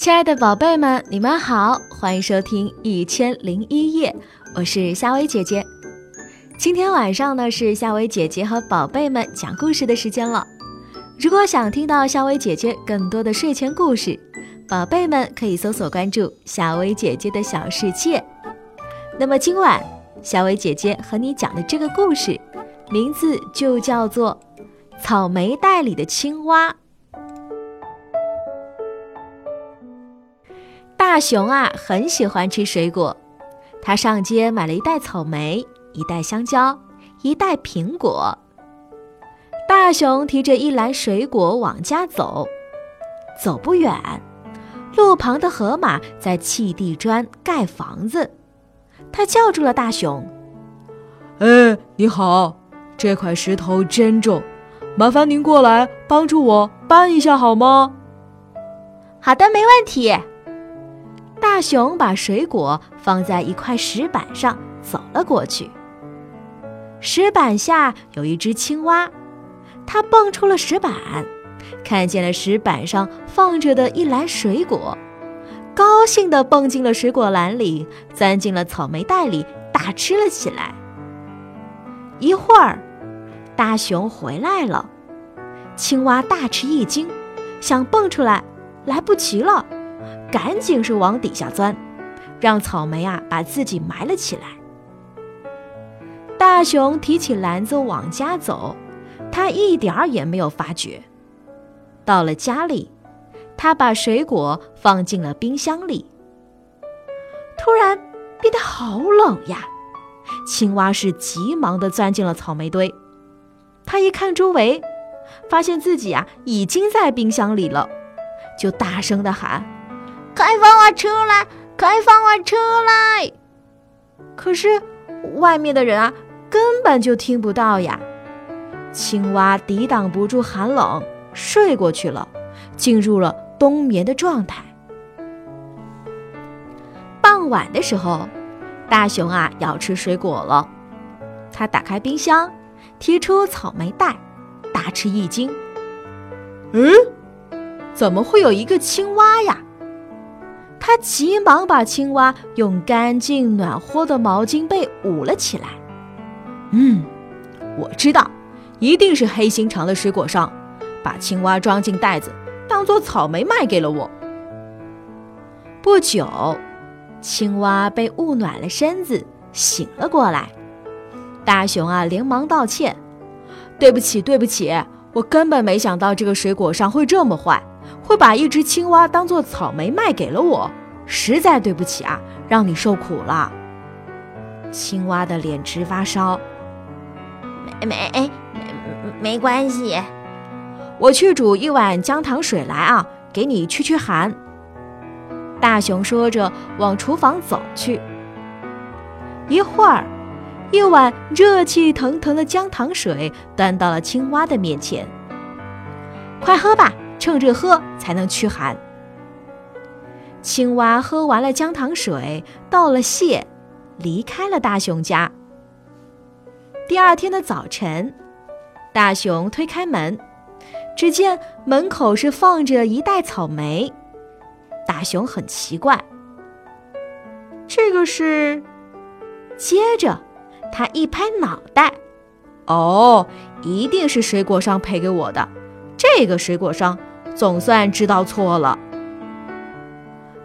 亲爱的宝贝们，你们好，欢迎收听《一千零一夜》，我是夏薇姐姐。今天晚上呢，是夏薇姐姐和宝贝们讲故事的时间了。如果想听到夏薇姐姐更多的睡前故事，宝贝们可以搜索关注夏薇姐姐的小世界。那么今晚，夏薇姐姐和你讲的这个故事，名字就叫做《草莓袋里的青蛙》。大熊啊，很喜欢吃水果。他上街买了一袋草莓，一袋香蕉，一袋苹果。大熊提着一篮水果往家走，走不远，路旁的河马在砌地砖盖房子。他叫住了大熊：“哎，你好，这块石头真重，麻烦您过来帮助我搬一下好吗？”“好的，没问题。”大熊把水果放在一块石板上，走了过去。石板下有一只青蛙，它蹦出了石板，看见了石板上放着的一篮水果，高兴地蹦进了水果篮里，钻进了草莓袋里，大吃了起来。一会儿，大熊回来了，青蛙大吃一惊，想蹦出来，来不及了。赶紧是往底下钻，让草莓啊把自己埋了起来。大熊提起篮子往家走，他一点儿也没有发觉。到了家里，他把水果放进了冰箱里。突然变得好冷呀！青蛙是急忙地钻进了草莓堆。他一看周围，发现自己啊已经在冰箱里了，就大声地喊。快放我出来！快放我出来！可是外面的人啊，根本就听不到呀。青蛙抵挡不住寒冷，睡过去了，进入了冬眠的状态。傍晚的时候，大熊啊要吃水果了，他打开冰箱，提出草莓袋，大吃一惊。嗯，怎么会有一个青蛙呀？他急忙把青蛙用干净暖和的毛巾被捂了起来。嗯，我知道，一定是黑心肠的水果商把青蛙装进袋子，当做草莓卖给了我。不久，青蛙被捂暖了身子，醒了过来。大熊啊，连忙道歉：“对不起，对不起，我根本没想到这个水果商会这么坏。”会把一只青蛙当做草莓卖给了我，实在对不起啊，让你受苦了。青蛙的脸直发烧。没没没没关系，我去煮一碗姜糖水来啊，给你驱驱寒。大熊说着往厨房走去。一会儿，一碗热气腾腾的姜糖水端到了青蛙的面前，快喝吧。趁热喝才能驱寒。青蛙喝完了姜糖水，道了谢，离开了大熊家。第二天的早晨，大熊推开门，只见门口是放着一袋草莓。大熊很奇怪，这个是……接着，他一拍脑袋：“哦，一定是水果商赔给我的。这个水果商。”总算知道错了。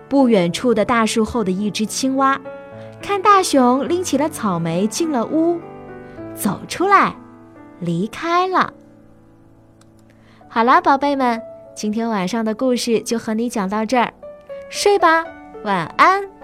不远处的大树后的一只青蛙，看大熊拎起了草莓进了屋，走出来，离开了。好了，宝贝们，今天晚上的故事就和你讲到这儿，睡吧，晚安。